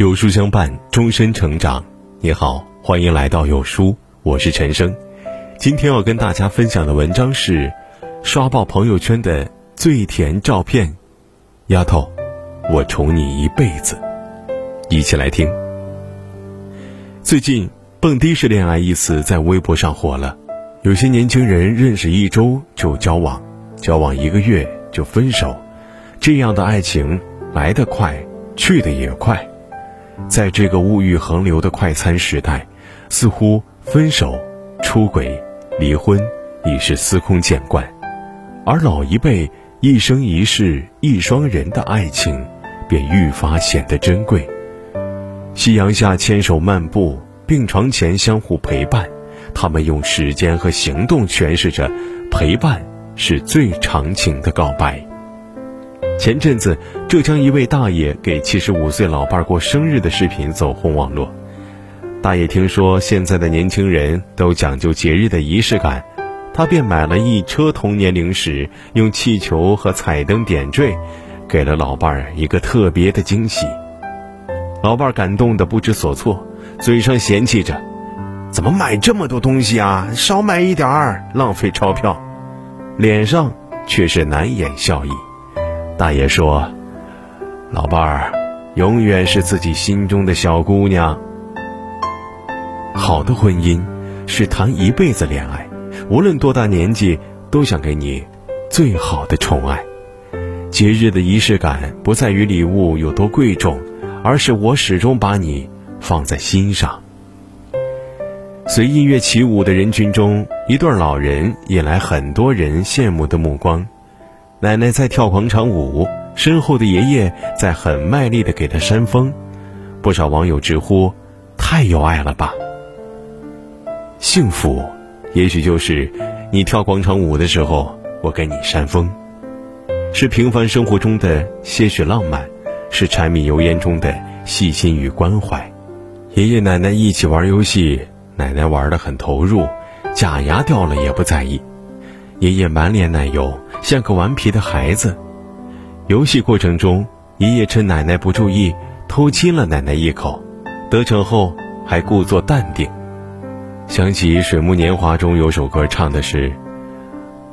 有书相伴，终身成长。你好，欢迎来到有书，我是陈生。今天要跟大家分享的文章是：刷爆朋友圈的最甜照片。丫头，我宠你一辈子。一起来听。最近“蹦迪式恋爱”一词在微博上火了，有些年轻人认识一周就交往，交往一个月就分手，这样的爱情来得快，去得也快。在这个物欲横流的快餐时代，似乎分手、出轨、离婚已是司空见惯，而老一辈一生一世一双人的爱情，便愈发显得珍贵。夕阳下牵手漫步，病床前相互陪伴，他们用时间和行动诠释着，陪伴是最长情的告白。前阵子，浙江一位大爷给七十五岁老伴儿过生日的视频走红网络。大爷听说现在的年轻人都讲究节日的仪式感，他便买了一车童年零食，用气球和彩灯点缀，给了老伴儿一个特别的惊喜。老伴儿感动的不知所措，嘴上嫌弃着：“怎么买这么多东西啊？少买一点儿，浪费钞票。”脸上却是难掩笑意。大爷说：“老伴儿，永远是自己心中的小姑娘。好的婚姻是谈一辈子恋爱，无论多大年纪，都想给你最好的宠爱。节日的仪式感不在于礼物有多贵重，而是我始终把你放在心上。”随音乐起舞的人群中，一对老人引来很多人羡慕的目光。奶奶在跳广场舞，身后的爷爷在很卖力的给他扇风。不少网友直呼：“太有爱了吧！”幸福，也许就是你跳广场舞的时候，我给你扇风；是平凡生活中的些许浪漫，是柴米油盐中的细心与关怀。爷爷奶奶一起玩游戏，奶奶玩的很投入，假牙掉了也不在意。爷爷满脸奶油。像个顽皮的孩子，游戏过程中，爷爷趁奶奶不注意偷亲了奶奶一口，得逞后还故作淡定。想起《水木年华》中有首歌唱的是：“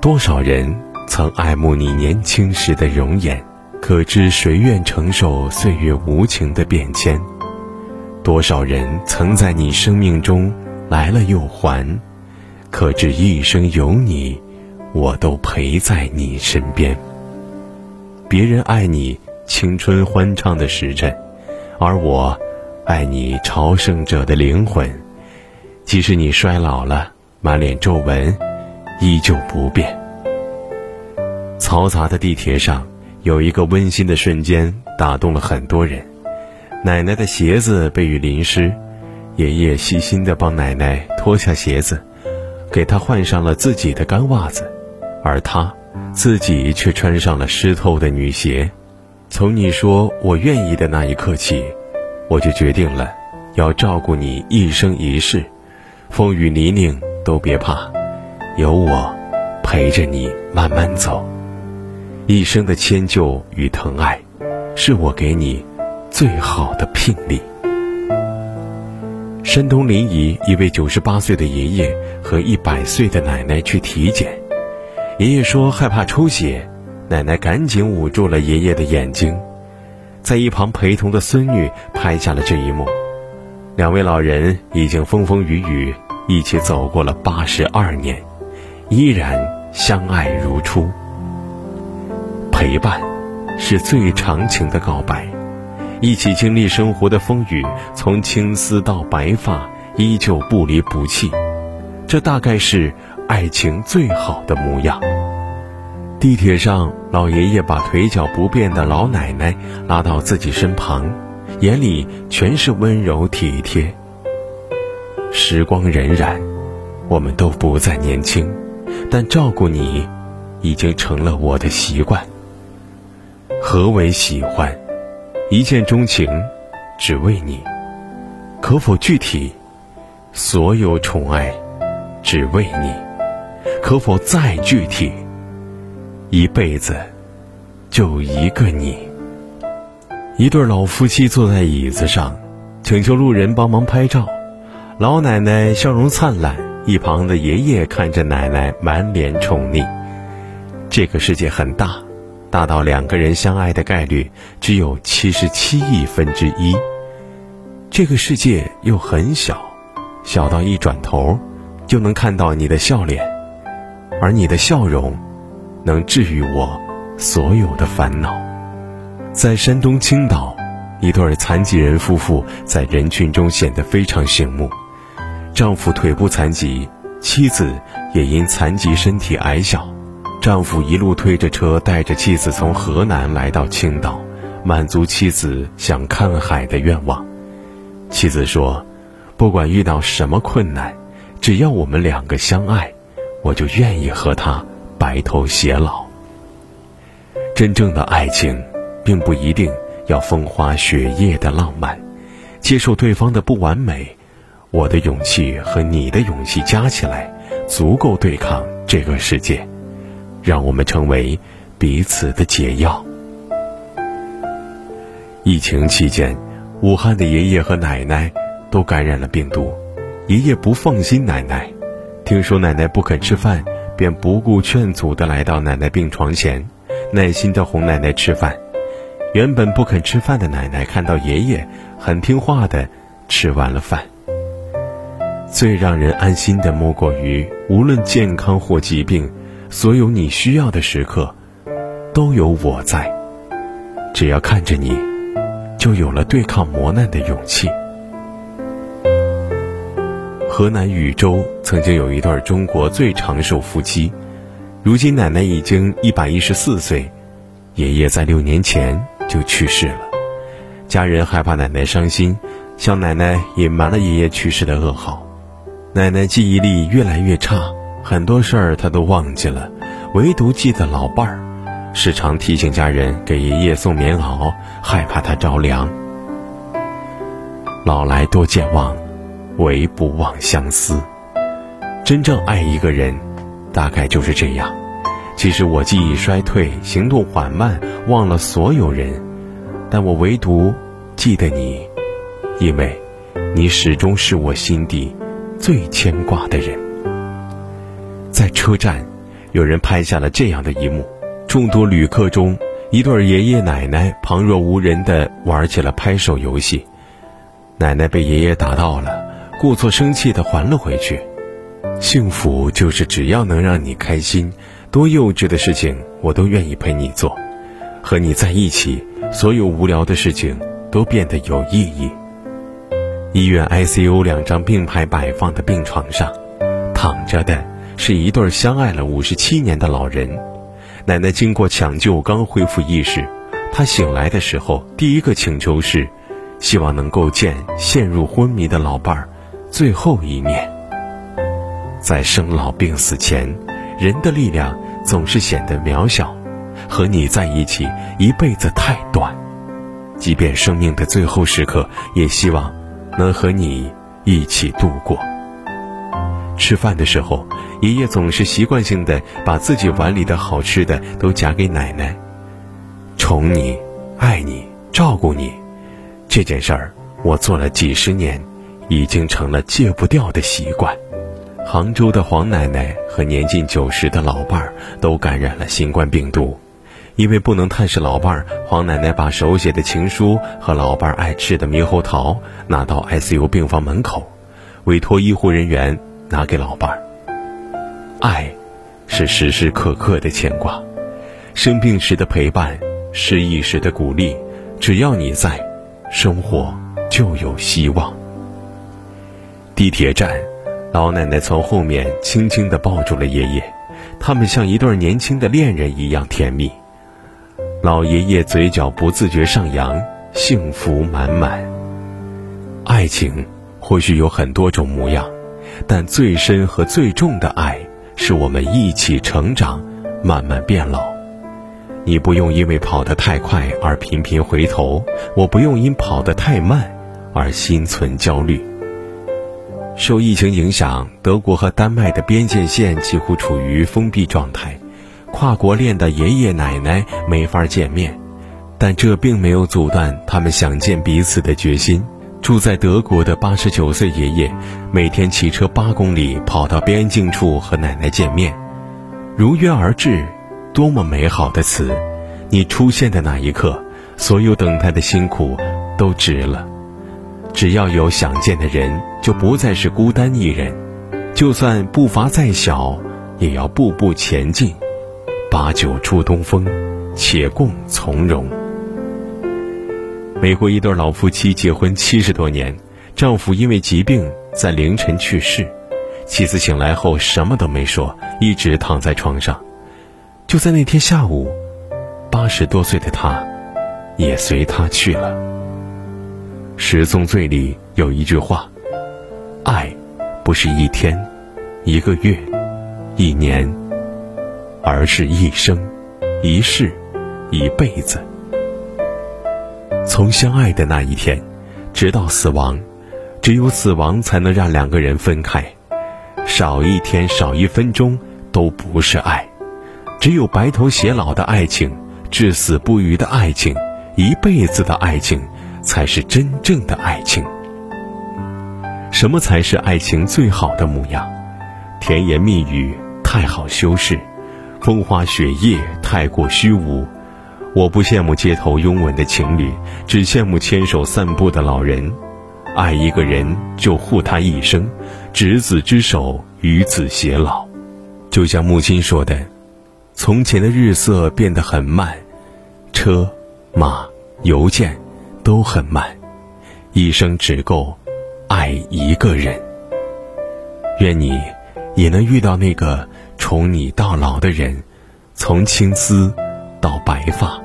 多少人曾爱慕你年轻时的容颜，可知谁愿承受岁月无情的变迁？多少人曾在你生命中来了又还，可知一生有你。”我都陪在你身边。别人爱你青春欢畅的时辰，而我爱你朝圣者的灵魂。即使你衰老了，满脸皱纹，依旧不变。嘈杂的地铁上，有一个温馨的瞬间打动了很多人。奶奶的鞋子被雨淋湿，爷爷细心地帮奶奶脱下鞋子，给她换上了自己的干袜子。而他，自己却穿上了湿透的女鞋。从你说我愿意的那一刻起，我就决定了，要照顾你一生一世，风雨泥泞都别怕，有我陪着你慢慢走。一生的迁就与疼爱，是我给你最好的聘礼。山东临沂一位九十八岁的爷爷和一百岁的奶奶去体检。爷爷说害怕出血，奶奶赶紧捂住了爷爷的眼睛，在一旁陪同的孙女拍下了这一幕。两位老人已经风风雨雨一起走过了八十二年，依然相爱如初。陪伴，是最长情的告白，一起经历生活的风雨，从青丝到白发，依旧不离不弃。这大概是。爱情最好的模样。地铁上，老爷爷把腿脚不便的老奶奶拉到自己身旁，眼里全是温柔体贴。时光荏苒，我们都不再年轻，但照顾你，已经成了我的习惯。何为喜欢？一见钟情，只为你。可否具体？所有宠爱，只为你。可否再具体？一辈子就一个你。一对老夫妻坐在椅子上，请求路人帮忙拍照。老奶奶笑容灿烂，一旁的爷爷看着奶奶满脸宠溺。这个世界很大，大到两个人相爱的概率只有七十七亿分之一。这个世界又很小，小到一转头就能看到你的笑脸，而你的笑容能治愈我所有的烦恼。在山东青岛，一对残疾人夫妇在人群中显得非常醒目。丈夫腿部残疾，妻子也因残疾身体矮小。丈夫一路推着车，带着妻子从河南来到青岛，满足妻子想看海的愿望。妻子说：“不管遇到什么困难，只要我们两个相爱，我就愿意和他白头偕老。”真正的爱情。并不一定要风花雪月的浪漫，接受对方的不完美，我的勇气和你的勇气加起来，足够对抗这个世界，让我们成为彼此的解药。疫情期间，武汉的爷爷和奶奶都感染了病毒，爷爷不放心奶奶，听说奶奶不肯吃饭，便不顾劝阻的来到奶奶病床前，耐心的哄奶奶吃饭。原本不肯吃饭的奶奶看到爷爷很听话的吃完了饭。最让人安心的莫过于，无论健康或疾病，所有你需要的时刻，都有我在。只要看着你，就有了对抗磨难的勇气。河南禹州曾经有一对中国最长寿夫妻，如今奶奶已经一百一十四岁，爷爷在六年前。就去世了，家人害怕奶奶伤心，向奶奶隐瞒了爷爷去世的噩耗。奶奶记忆力越来越差，很多事儿她都忘记了，唯独记得老伴儿，时常提醒家人给爷爷送棉袄，害怕他着凉。老来多健忘，唯不忘相思。真正爱一个人，大概就是这样。其实我记忆衰退，行动缓慢，忘了所有人，但我唯独记得你，因为，你始终是我心底最牵挂的人。在车站，有人拍下了这样的一幕：众多旅客中，一对爷爷奶奶旁若无人地玩起了拍手游戏。奶奶被爷爷打到了，故作生气地还了回去。幸福就是只要能让你开心。多幼稚的事情，我都愿意陪你做。和你在一起，所有无聊的事情都变得有意义。医院 ICU 两张并排摆放的病床上，躺着的是一对相爱了五十七年的老人。奶奶经过抢救刚恢复意识，她醒来的时候，第一个请求是，希望能够见陷入昏迷的老伴儿最后一面。在生老病死前，人的力量。总是显得渺小，和你在一起一辈子太短，即便生命的最后时刻，也希望能和你一起度过。吃饭的时候，爷爷总是习惯性的把自己碗里的好吃的都夹给奶奶，宠你、爱你、照顾你，这件事儿我做了几十年，已经成了戒不掉的习惯。杭州的黄奶奶和年近九十的老伴儿都感染了新冠病毒，因为不能探视老伴儿，黄奶奶把手写的情书和老伴儿爱吃的猕猴桃拿到 ICU 病房门口，委托医护人员拿给老伴儿。爱，是时时刻刻的牵挂，生病时的陪伴，失意时的鼓励，只要你在，生活就有希望。地铁站。老奶奶从后面轻轻地抱住了爷爷，他们像一对年轻的恋人一样甜蜜。老爷爷嘴角不自觉上扬，幸福满满。爱情或许有很多种模样，但最深和最重的爱，是我们一起成长，慢慢变老。你不用因为跑得太快而频频回头，我不用因跑得太慢而心存焦虑。受疫情影响，德国和丹麦的边界线几乎处于封闭状态，跨国恋的爷爷奶奶没法见面，但这并没有阻断他们想见彼此的决心。住在德国的八十九岁爷爷，每天骑车八公里跑到边境处和奶奶见面，如约而至，多么美好的词！你出现的那一刻，所有等待的辛苦都值了。只要有想见的人，就不再是孤单一人。就算步伐再小，也要步步前进。把酒祝东风，且共从容。美国一对老夫妻结婚七十多年，丈夫因为疾病在凌晨去世，妻子醒来后什么都没说，一直躺在床上。就在那天下午，八十多岁的他，也随他去了。《十宗罪》里有一句话：“爱，不是一天、一个月、一年，而是一生、一世、一辈子。”从相爱的那一天，直到死亡，只有死亡才能让两个人分开。少一天，少一分钟，都不是爱。只有白头偕老的爱情，至死不渝的爱情，一辈子的爱情，才是真正的爱情。什么才是爱情最好的模样？甜言蜜语太好修饰，风花雪月太过虚无。我不羡慕街头拥吻的情侣，只羡慕牵手散步的老人。爱一个人就护他一生，执子之手，与子偕老。就像木心说的：“从前的日色变得很慢，车、马、邮件都很慢，一生只够爱一个人。愿你也能遇到那个宠你到老的人，从青丝到白发。”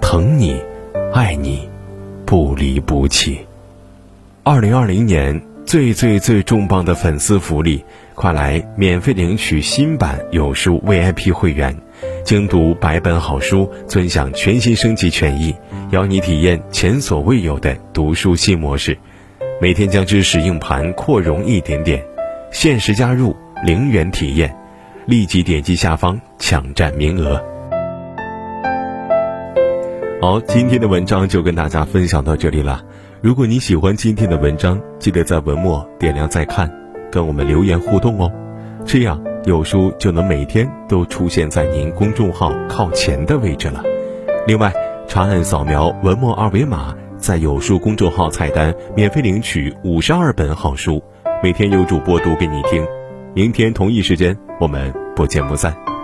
疼你，爱你，不离不弃。二零二零年最最最重磅的粉丝福利，快来免费领取新版有书 VIP 会员，精读百本好书，尊享全新升级权益，邀你体验前所未有的读书新模式。每天将知识硬盘扩容一点点，限时加入，零元体验，立即点击下方抢占名额。好，今天的文章就跟大家分享到这里了。如果你喜欢今天的文章，记得在文末点亮再看，跟我们留言互动哦。这样有书就能每天都出现在您公众号靠前的位置了。另外，长按扫描文末二维码，在有书公众号菜单免费领取五十二本好书，每天有主播读给你听。明天同一时间，我们不见不散。